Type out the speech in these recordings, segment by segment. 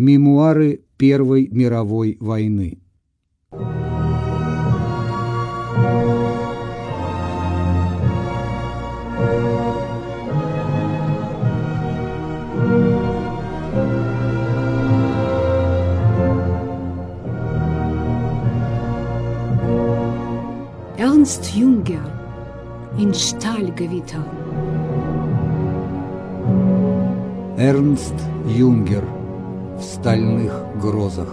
Мемуары Первой мировой войны. Ernst Junger in Stahlgewitter. Эрнст Юнгер в стальных грозах.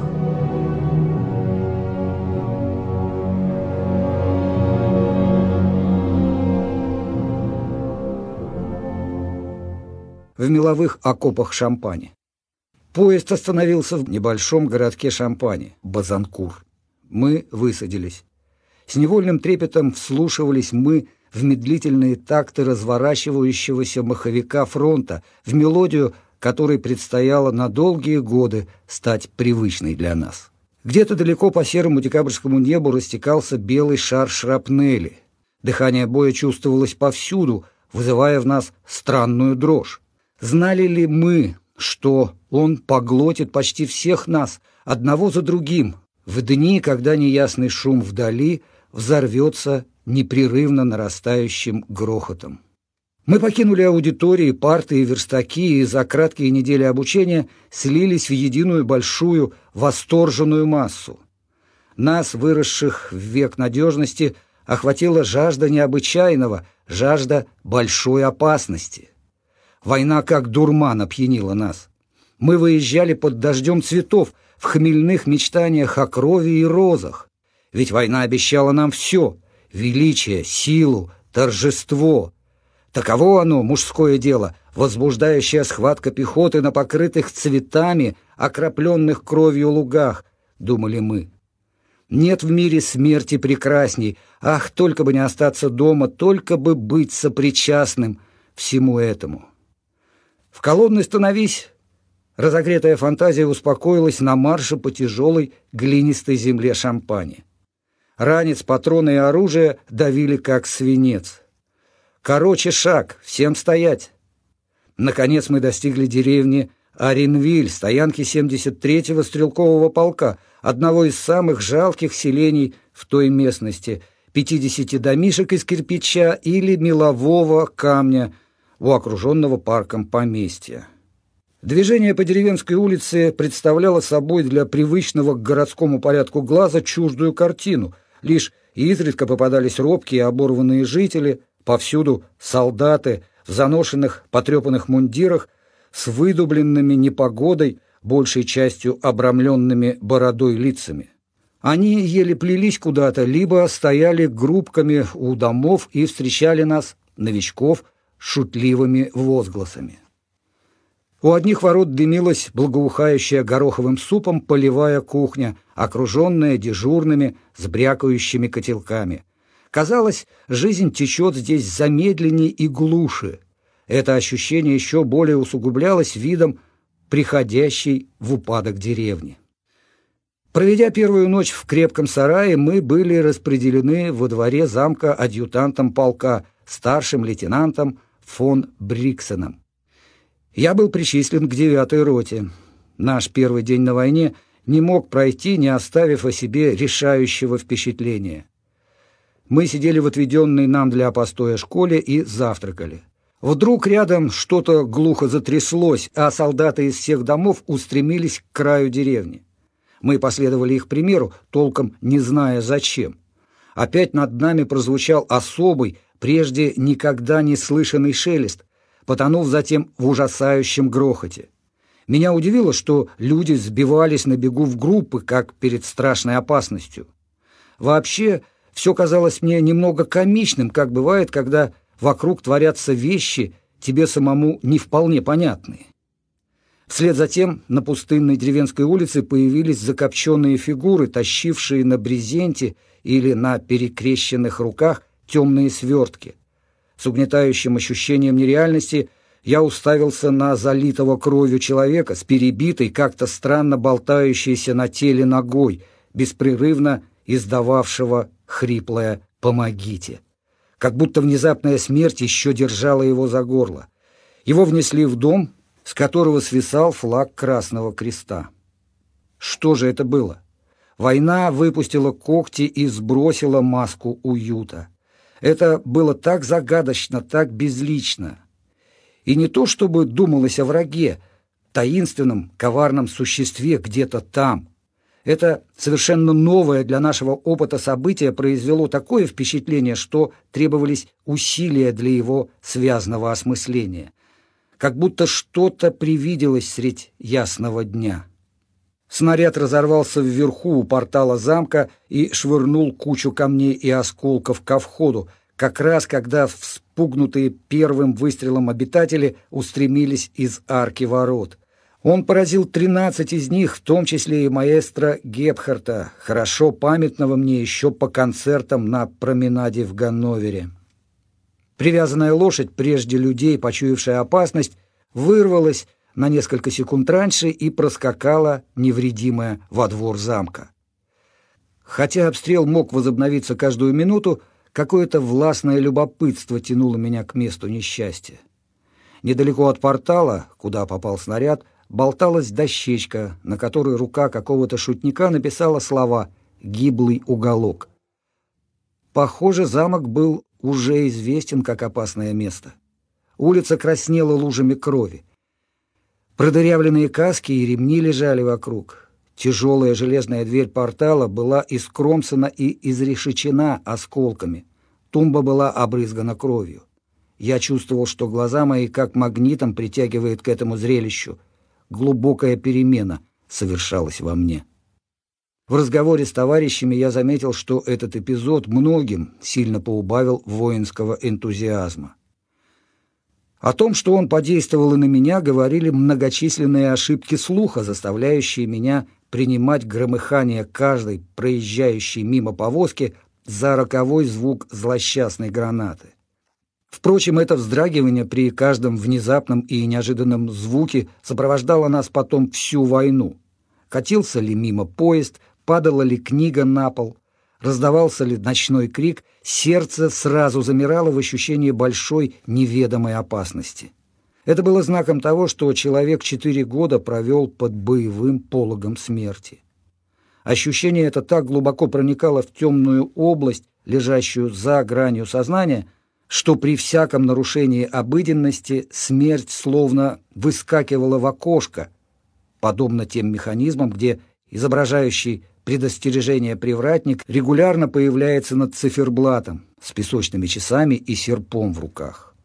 В меловых окопах Шампани. Поезд остановился в небольшом городке Шампани, Базанкур. Мы высадились. С невольным трепетом вслушивались мы в медлительные такты разворачивающегося маховика фронта, в мелодию, которой предстояло на долгие годы стать привычной для нас. Где-то далеко по серому декабрьскому небу растекался белый шар шрапнели. Дыхание боя чувствовалось повсюду, вызывая в нас странную дрожь. Знали ли мы, что он поглотит почти всех нас, одного за другим, в дни, когда неясный шум вдали взорвется непрерывно нарастающим грохотом. Мы покинули аудитории, парты и верстаки, и за краткие недели обучения слились в единую большую восторженную массу. Нас, выросших в век надежности, охватила жажда необычайного, жажда большой опасности. Война как дурман опьянила нас. Мы выезжали под дождем цветов в хмельных мечтаниях о крови и розах. Ведь война обещала нам все — величие, силу, торжество. Таково оно, мужское дело, возбуждающая схватка пехоты на покрытых цветами, окропленных кровью лугах, думали мы. Нет в мире смерти прекрасней. Ах, только бы не остаться дома, только бы быть сопричастным всему этому. В колонны становись. Разогретая фантазия успокоилась на марше по тяжелой глинистой земле шампани. Ранец, патроны и оружие давили как свинец. Короче шаг, всем стоять. Наконец мы достигли деревни Аринвиль, стоянки 73-го стрелкового полка, одного из самых жалких селений в той местности, 50 домишек из кирпича или мелового камня у окруженного парком поместья. Движение по деревенской улице представляло собой для привычного к городскому порядку глаза чуждую картину. Лишь изредка попадались робкие оборванные жители, повсюду солдаты в заношенных потрепанных мундирах с выдубленными непогодой, большей частью обрамленными бородой лицами. Они еле плелись куда-то, либо стояли группками у домов и встречали нас, новичков, шутливыми возгласами. У одних ворот дымилась благоухающая гороховым супом полевая кухня, окруженная дежурными с брякающими котелками. Казалось, жизнь течет здесь замедленнее и глуше. Это ощущение еще более усугублялось видом приходящей в упадок деревни. Проведя первую ночь в крепком сарае, мы были распределены во дворе замка адъютантом полка, старшим лейтенантом фон Бриксеном. Я был причислен к девятой роте. Наш первый день на войне не мог пройти, не оставив о себе решающего впечатления. Мы сидели в отведенной нам для постоя школе и завтракали. Вдруг рядом что-то глухо затряслось, а солдаты из всех домов устремились к краю деревни. Мы последовали их примеру, толком не зная зачем. Опять над нами прозвучал особый, прежде никогда не слышанный шелест, потонув затем в ужасающем грохоте. Меня удивило, что люди сбивались на бегу в группы, как перед страшной опасностью. Вообще, все казалось мне немного комичным, как бывает, когда вокруг творятся вещи, тебе самому не вполне понятные. Вслед за тем на пустынной деревенской улице появились закопченные фигуры, тащившие на брезенте или на перекрещенных руках темные свертки – с угнетающим ощущением нереальности я уставился на залитого кровью человека с перебитой, как-то странно болтающейся на теле ногой, беспрерывно издававшего хриплое «помогите». Как будто внезапная смерть еще держала его за горло. Его внесли в дом, с которого свисал флаг Красного Креста. Что же это было? Война выпустила когти и сбросила маску уюта. Это было так загадочно, так безлично. И не то, чтобы думалось о враге, таинственном, коварном существе где-то там. Это совершенно новое для нашего опыта событие произвело такое впечатление, что требовались усилия для его связного осмысления. Как будто что-то привиделось средь ясного дня. Снаряд разорвался вверху у портала замка и швырнул кучу камней и осколков ко входу, как раз когда вспугнутые первым выстрелом обитатели устремились из арки ворот. Он поразил тринадцать из них, в том числе и маэстро Гепхарта, хорошо памятного мне еще по концертам на променаде в Ганновере. Привязанная лошадь, прежде людей, почуявшая опасность, вырвалась на несколько секунд раньше и проскакала, невредимая, во двор замка. Хотя обстрел мог возобновиться каждую минуту, какое-то властное любопытство тянуло меня к месту несчастья. Недалеко от портала, куда попал снаряд, болталась дощечка, на которой рука какого-то шутника написала слова «гиблый уголок». Похоже, замок был уже известен как опасное место. Улица краснела лужами крови. Продырявленные каски и ремни лежали вокруг. Тяжелая железная дверь портала была искромсана и изрешечена осколками. Тумба была обрызгана кровью. Я чувствовал, что глаза мои как магнитом притягивают к этому зрелищу — глубокая перемена совершалась во мне. В разговоре с товарищами я заметил, что этот эпизод многим сильно поубавил воинского энтузиазма. О том, что он подействовал и на меня, говорили многочисленные ошибки слуха, заставляющие меня принимать громыхание каждой проезжающей мимо повозки за роковой звук злосчастной гранаты. Впрочем, это вздрагивание при каждом внезапном и неожиданном звуке сопровождало нас потом всю войну. Катился ли мимо поезд, падала ли книга на пол, раздавался ли ночной крик, сердце сразу замирало в ощущении большой неведомой опасности. Это было знаком того, что человек четыре года провел под боевым пологом смерти. Ощущение это так глубоко проникало в темную область, лежащую за гранью сознания – что при всяком нарушении обыденности смерть словно выскакивала в окошко, подобно тем механизмам, где изображающий предостережение привратник регулярно появляется над циферблатом с песочными часами и серпом в руках.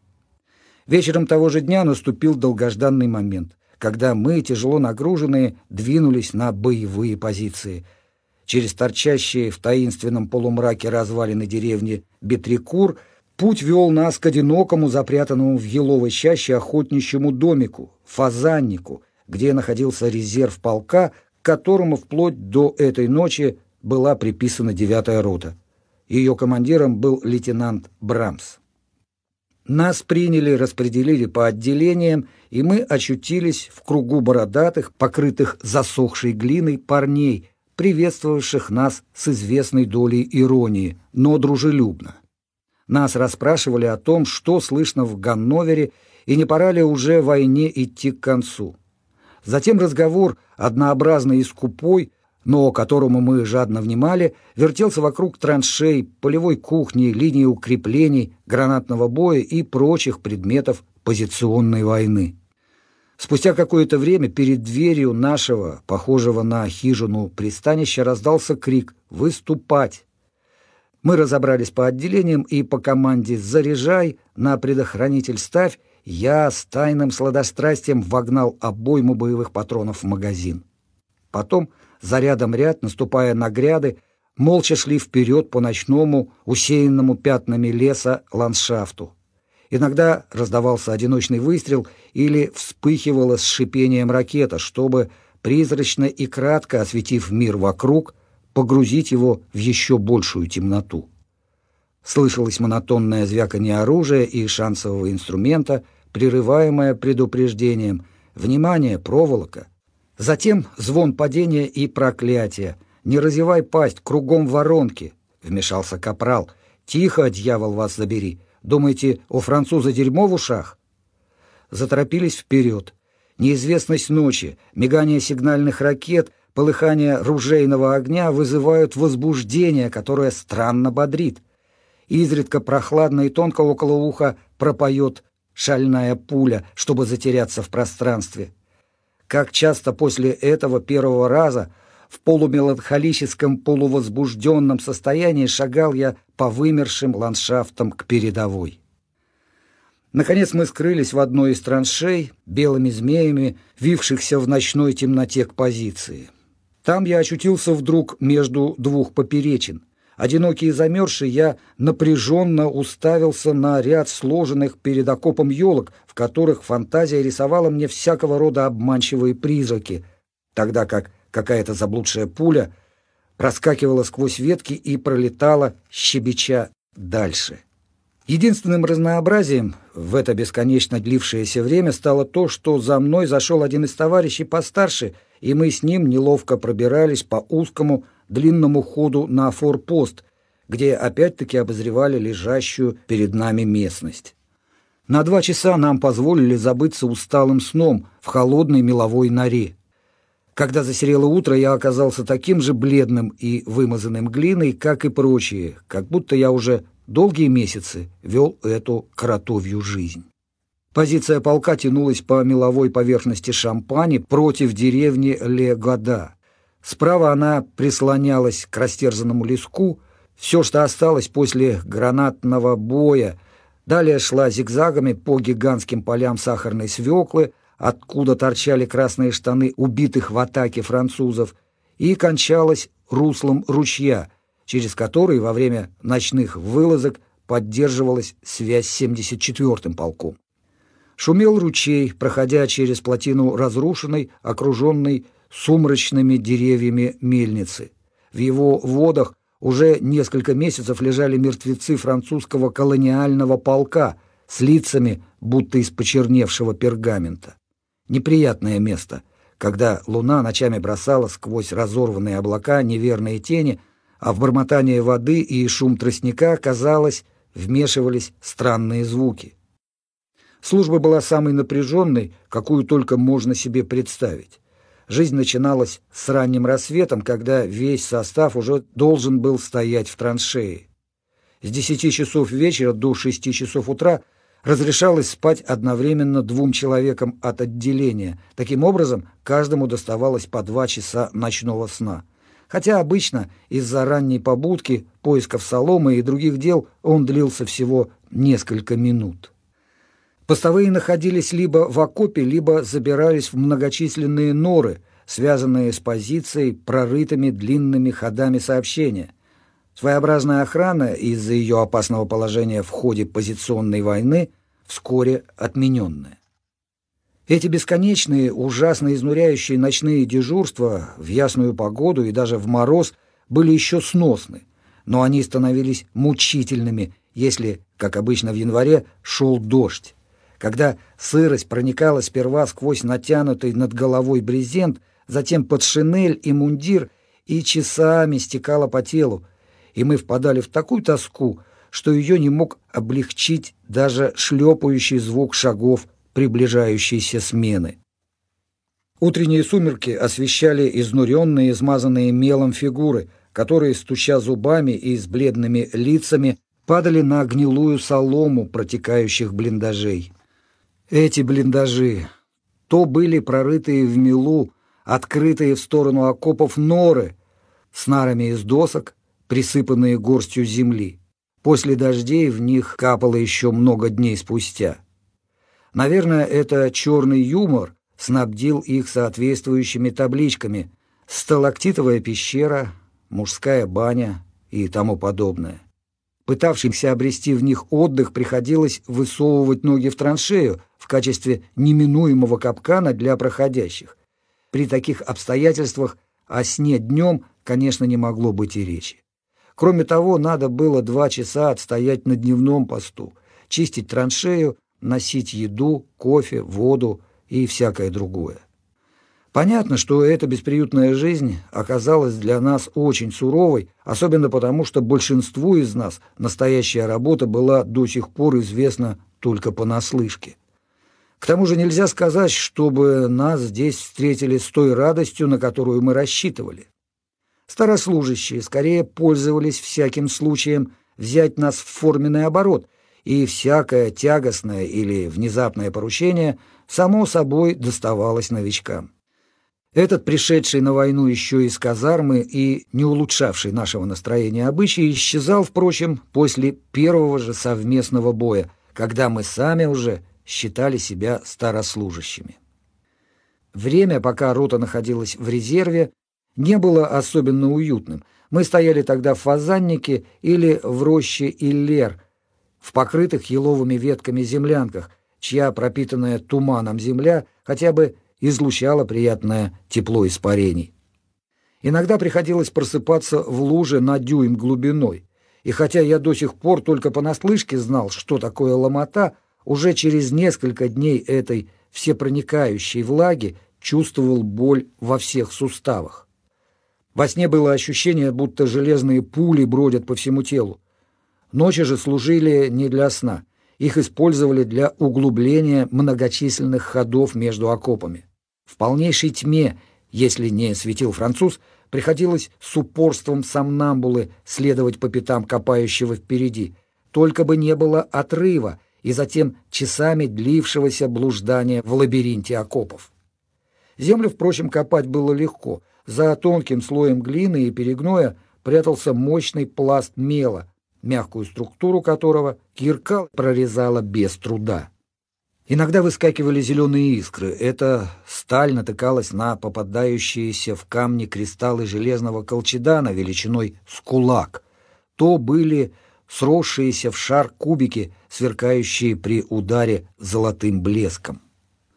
Вечером того же дня наступил долгожданный момент, когда мы, тяжело нагруженные, двинулись на боевые позиции. Через торчащие в таинственном полумраке развалины деревни Бетрикур – Путь вел нас к одинокому, запрятанному в еловой чаще охотничьему домику, фазаннику, где находился резерв полка, к которому вплоть до этой ночи была приписана девятая рота. Ее командиром был лейтенант Брамс. Нас приняли, распределили по отделениям, и мы очутились в кругу бородатых, покрытых засохшей глиной парней, приветствовавших нас с известной долей иронии, но дружелюбно. Нас расспрашивали о том, что слышно в Ганновере, и не пора ли уже войне идти к концу. Затем разговор, однообразный и скупой, но которому мы жадно внимали, вертелся вокруг траншей, полевой кухни, линии укреплений, гранатного боя и прочих предметов позиционной войны. Спустя какое-то время перед дверью нашего, похожего на хижину пристанища, раздался крик «Выступать!». Мы разобрались по отделениям и по команде «Заряжай», «На предохранитель ставь» я с тайным сладострастием вогнал обойму боевых патронов в магазин. Потом, зарядом ряд, наступая на гряды, молча шли вперед по ночному, усеянному пятнами леса ландшафту. Иногда раздавался одиночный выстрел или вспыхивала с шипением ракета, чтобы, призрачно и кратко осветив мир вокруг, погрузить его в еще большую темноту. Слышалось монотонное звяканье оружия и шансового инструмента, прерываемое предупреждением «Внимание, проволока!». Затем звон падения и проклятия. «Не разевай пасть, кругом воронки!» — вмешался капрал. «Тихо, дьявол, вас забери! Думаете, у француза дерьмо в ушах?» Заторопились вперед. Неизвестность ночи, мигание сигнальных ракет — полыхание ружейного огня вызывают возбуждение, которое странно бодрит. Изредка прохладно и тонко около уха пропоет шальная пуля, чтобы затеряться в пространстве. Как часто после этого первого раза в полумеланхолическом, полувозбужденном состоянии шагал я по вымершим ландшафтам к передовой. Наконец мы скрылись в одной из траншей, белыми змеями, вившихся в ночной темноте к позиции. Там я очутился вдруг между двух поперечин. Одинокий и замерзший, я напряженно уставился на ряд сложенных перед окопом елок, в которых фантазия рисовала мне всякого рода обманчивые призраки, тогда как какая-то заблудшая пуля проскакивала сквозь ветки и пролетала, щебеча, дальше. Единственным разнообразием в это бесконечно длившееся время стало то, что за мной зашел один из товарищей постарше, и мы с ним неловко пробирались по узкому длинному ходу на форпост, где опять-таки обозревали лежащую перед нами местность. На два часа нам позволили забыться усталым сном в холодной меловой норе. Когда засерело утро, я оказался таким же бледным и вымазанным глиной, как и прочие, как будто я уже долгие месяцы вел эту кротовью жизнь. Позиция полка тянулась по меловой поверхности Шампани против деревни Ле-Года. Справа она прислонялась к растерзанному леску. Все, что осталось после гранатного боя, далее шла зигзагами по гигантским полям сахарной свеклы, откуда торчали красные штаны убитых в атаке французов, и кончалась руслом ручья – через который во время ночных вылазок поддерживалась связь с 74-м полком. Шумел ручей, проходя через плотину разрушенной, окруженной сумрачными деревьями мельницы. В его водах уже несколько месяцев лежали мертвецы французского колониального полка с лицами, будто из почерневшего пергамента. Неприятное место, когда луна ночами бросала сквозь разорванные облака неверные тени – а в бормотание воды и шум тростника, казалось, вмешивались странные звуки. Служба была самой напряженной, какую только можно себе представить. Жизнь начиналась с ранним рассветом, когда весь состав уже должен был стоять в траншее. С десяти часов вечера до шести часов утра разрешалось спать одновременно двум человекам от отделения. Таким образом, каждому доставалось по два часа ночного сна – хотя обычно из-за ранней побудки, поисков соломы и других дел он длился всего несколько минут. Постовые находились либо в окопе, либо забирались в многочисленные норы, связанные с позицией, прорытыми длинными ходами сообщения. Своеобразная охрана из-за ее опасного положения в ходе позиционной войны вскоре отмененная. Эти бесконечные, ужасно изнуряющие ночные дежурства в ясную погоду и даже в мороз были еще сносны, но они становились мучительными, если, как обычно в январе, шел дождь. Когда сырость проникала сперва сквозь натянутый над головой брезент, затем под шинель и мундир и часами стекала по телу, и мы впадали в такую тоску, что ее не мог облегчить даже шлепающий звук шагов приближающейся смены. Утренние сумерки освещали изнуренные, измазанные мелом фигуры, которые, стуча зубами и с бледными лицами, падали на гнилую солому протекающих блиндажей. Эти блиндажи то были прорытые в мелу, открытые в сторону окопов норы с нарами из досок, присыпанные горстью земли. После дождей в них капало еще много дней спустя. Наверное, это черный юмор снабдил их соответствующими табличками «Сталактитовая пещера», «Мужская баня» и тому подобное. Пытавшимся обрести в них отдых приходилось высовывать ноги в траншею в качестве неминуемого капкана для проходящих. При таких обстоятельствах о сне днем, конечно, не могло быть и речи. Кроме того, надо было два часа отстоять на дневном посту, чистить траншею носить еду, кофе, воду и всякое другое. Понятно, что эта бесприютная жизнь оказалась для нас очень суровой, особенно потому, что большинству из нас настоящая работа была до сих пор известна только понаслышке. К тому же нельзя сказать, чтобы нас здесь встретили с той радостью, на которую мы рассчитывали. Старослужащие скорее пользовались всяким случаем взять нас в форменный оборот, и всякое тягостное или внезапное поручение само собой доставалось новичкам. Этот пришедший на войну еще из казармы и не улучшавший нашего настроения обычай исчезал, впрочем, после первого же совместного боя, когда мы сами уже считали себя старослужащими. Время, пока рота находилась в резерве, не было особенно уютным. Мы стояли тогда в фазаннике или в роще Иллер, в покрытых еловыми ветками землянках, чья пропитанная туманом земля хотя бы излучала приятное тепло испарений. Иногда приходилось просыпаться в луже на дюйм глубиной, и хотя я до сих пор только понаслышке знал, что такое ломота, уже через несколько дней этой всепроникающей влаги чувствовал боль во всех суставах. Во сне было ощущение, будто железные пули бродят по всему телу. Ночи же служили не для сна. Их использовали для углубления многочисленных ходов между окопами. В полнейшей тьме, если не светил француз, приходилось с упорством сомнамбулы следовать по пятам копающего впереди. Только бы не было отрыва, и затем часами длившегося блуждания в лабиринте окопов. Землю, впрочем, копать было легко. За тонким слоем глины и перегноя прятался мощный пласт мела, мягкую структуру которого кирка прорезала без труда. Иногда выскакивали зеленые искры. Эта сталь натыкалась на попадающиеся в камни кристаллы железного колчедана величиной с кулак. То были сросшиеся в шар кубики, сверкающие при ударе золотым блеском.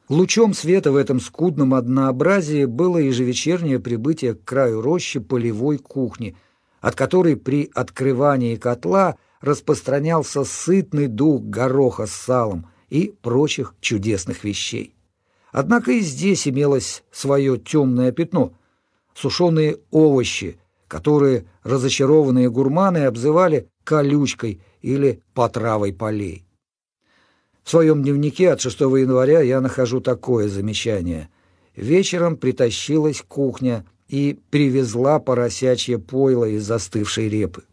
Лучом света в этом скудном однообразии было ежевечернее прибытие к краю рощи полевой кухни, от которой при открывании котла распространялся сытный дух гороха с салом и прочих чудесных вещей. Однако и здесь имелось свое темное пятно — сушеные овощи, которые разочарованные гурманы обзывали колючкой или потравой полей. В своем дневнике от 6 января я нахожу такое замечание. Вечером притащилась кухня и привезла поросячье пойло из застывшей репы.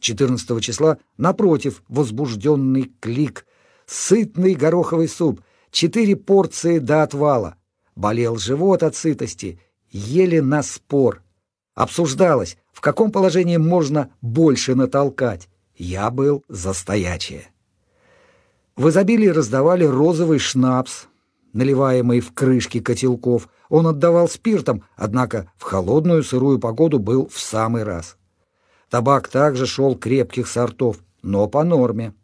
14 числа, напротив, возбужденный клик, сытный гороховый суп, четыре порции до отвала. Болел живот от сытости, ели на спор. Обсуждалось, в каком положении можно больше натолкать. Я был за стоячее. В изобилии раздавали розовый шнапс, наливаемый в крышки котелков. Он отдавал спиртом, однако в холодную сырую погоду был в самый раз. Табак также шел крепких сортов, но по норме.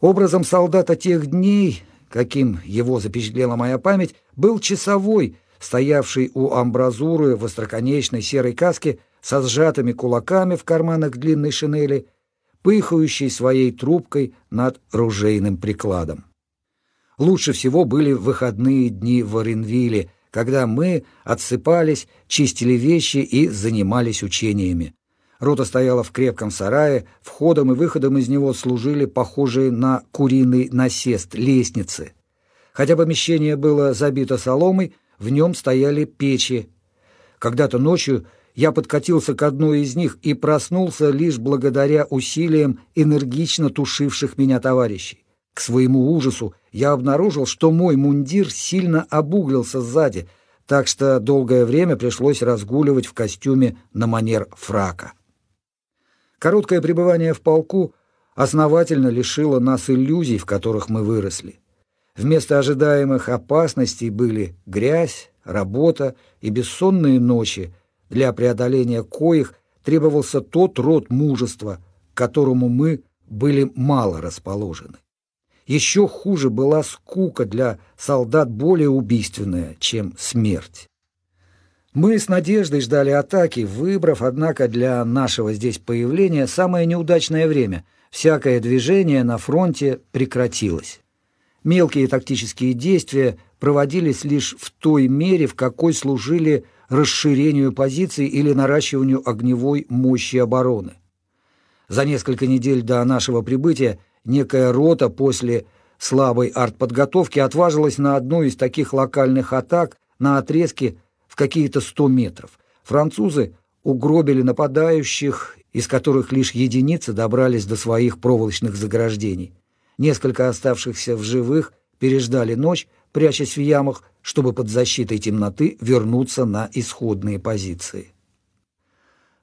Образом солдата тех дней, каким его запечатлела моя память, был часовой, стоявший у амбразуры в остроконечной серой каске со сжатыми кулаками в карманах длинной шинели, пыхающий своей трубкой над ружейным прикладом. Лучше всего были выходные дни в Оренвилле, когда мы отсыпались, чистили вещи и занимались учениями. Рота стояла в крепком сарае, входом и выходом из него служили похожие на куриный насест лестницы. Хотя помещение было забито соломой, в нем стояли печи. Когда-то ночью я подкатился к одной из них и проснулся лишь благодаря усилиям энергично тушивших меня товарищей. К своему ужасу я обнаружил, что мой мундир сильно обуглился сзади, так что долгое время пришлось разгуливать в костюме на манер фрака. Короткое пребывание в полку основательно лишило нас иллюзий, в которых мы выросли. Вместо ожидаемых опасностей были грязь, работа и бессонные ночи, для преодоления коих требовался тот род мужества, к которому мы были мало расположены. Еще хуже была скука для солдат более убийственная, чем смерть. Мы с надеждой ждали атаки, выбрав, однако, для нашего здесь появления самое неудачное время. Всякое движение на фронте прекратилось. Мелкие тактические действия проводились лишь в той мере, в какой служили расширению позиций или наращиванию огневой мощи обороны. За несколько недель до нашего прибытия некая рота после слабой артподготовки отважилась на одну из таких локальных атак на отрезке какие-то 100 метров. Французы угробили нападающих, из которых лишь единицы добрались до своих проволочных заграждений. Несколько оставшихся в живых переждали ночь, прячась в ямах, чтобы под защитой темноты вернуться на исходные позиции.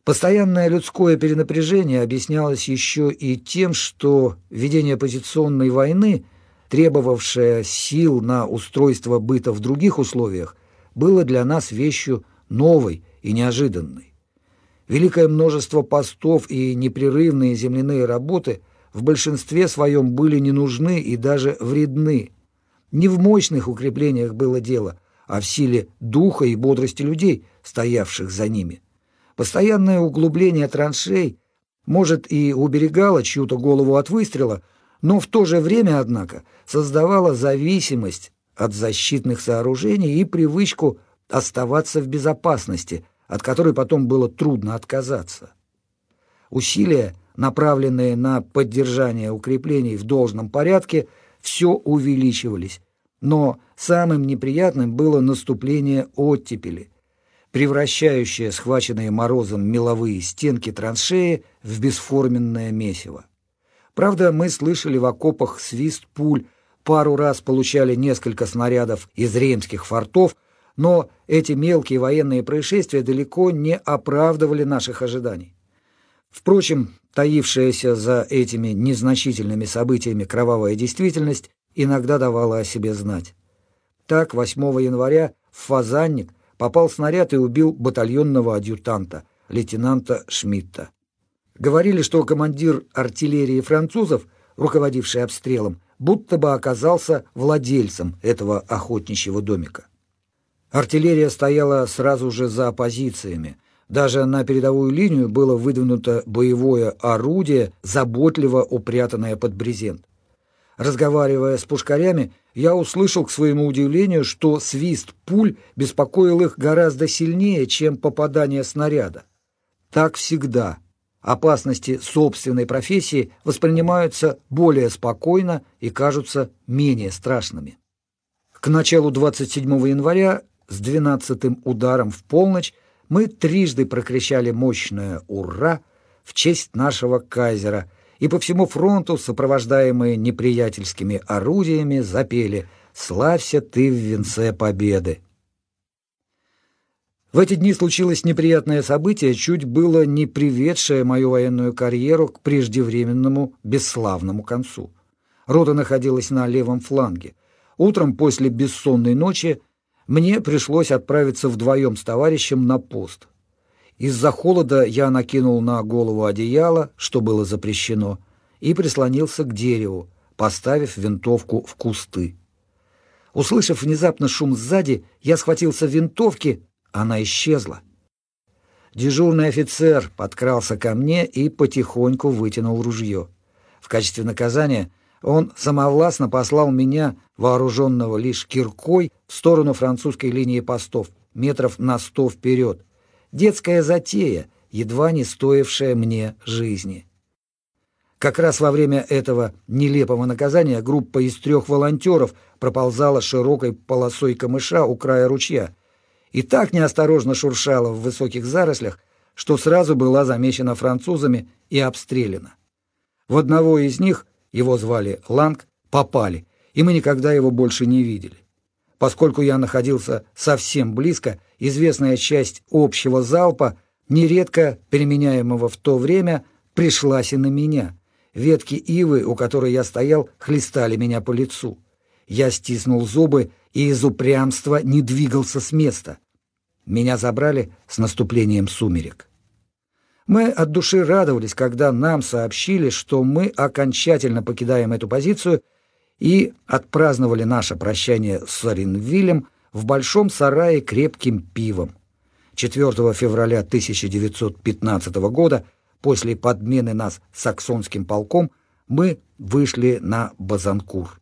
Постоянное людское перенапряжение объяснялось еще и тем, что ведение позиционной войны, требовавшее сил на устройство быта в других условиях, было для нас вещью новой и неожиданной. Великое множество постов и непрерывные земляные работы в большинстве своем были не нужны и даже вредны. Не в мощных укреплениях было дело, а в силе духа и бодрости людей, стоявших за ними. Постоянное углубление траншей, может, и уберегало чью-то голову от выстрела, но в то же время, однако, создавало зависимость от защитных сооружений и привычку оставаться в безопасности – от которой потом было трудно отказаться. Усилия, направленные на поддержание укреплений в должном порядке, все увеличивались, но самым неприятным было наступление оттепели, превращающее схваченные морозом меловые стенки траншеи в бесформенное месиво. Правда, мы слышали в окопах свист пуль, пару раз получали несколько снарядов из ремских фортов, но эти мелкие военные происшествия далеко не оправдывали наших января. Впрочем, таившаяся за этими незначительными событиями кровавая действительность иногда давала о себе знать. Так, 8 января в Фазанник попал снаряд и убил батальонного адъютанта, лейтенанта Шмидта. Говорили, что командир артиллерии французов, руководивший обстрелом, будто бы оказался владельцем этого охотничьего домика. Артиллерия стояла сразу же за позициями. Даже на передовую линию было выдвинуто боевое орудие, заботливо упрятанное под брезент. Разговаривая с пушкарями, я услышал к своему удивлению, что свист пуль беспокоил их гораздо сильнее, чем попадание снаряда. Так всегда. Опасности собственной профессии воспринимаются более спокойно и кажутся менее страшными. К началу 27 января с двенадцатым ударом в полночь мы трижды прокричали мощное «Ура!» в честь нашего кайзера, и по всему фронту, сопровождаемые неприятельскими орудиями, запели «Славься ты в венце победы!». В эти дни случилось неприятное событие, чуть было не приведшее мою военную карьеру к преждевременному бесславному концу. Рота находилась на левом фланге. Утром после бессонной ночи мне пришлось отправиться вдвоем с товарищем на пост. Из-за холода я накинул на голову одеяло, что было запрещено, и прислонился к дереву, поставив винтовку в кусты. Услышав внезапно шум сзади, я схватился винтовки, она исчезла. Дежурный офицер подкрался ко мне и потихоньку вытянул ружье. В качестве наказания – он самовластно послал меня, вооруженного лишь киркой, в сторону французской линии постов, метров на сто вперед. Детская затея, едва не стоившая мне жизни. Как раз во время этого нелепого наказания группа из трех волонтеров проползала широкой полосой камыша у края ручья и так неосторожно шуршала в высоких зарослях, что сразу была замечена французами и обстреляна. В одного из них его звали Ланг, попали, и мы никогда его больше не видели. Поскольку я находился совсем близко, известная часть общего залпа, нередко применяемого в то время, пришлась и на меня. Ветки ивы, у которой я стоял, хлестали меня по лицу. Я стиснул зубы и из упрямства не двигался с места. Меня забрали с наступлением сумерек. Мы от души радовались, когда нам сообщили, что мы окончательно покидаем эту позицию и отпраздновали наше прощание с Оренвилем в большом сарае крепким пивом. 4 февраля 1915 года, после подмены нас саксонским полком, мы вышли на Базанкур.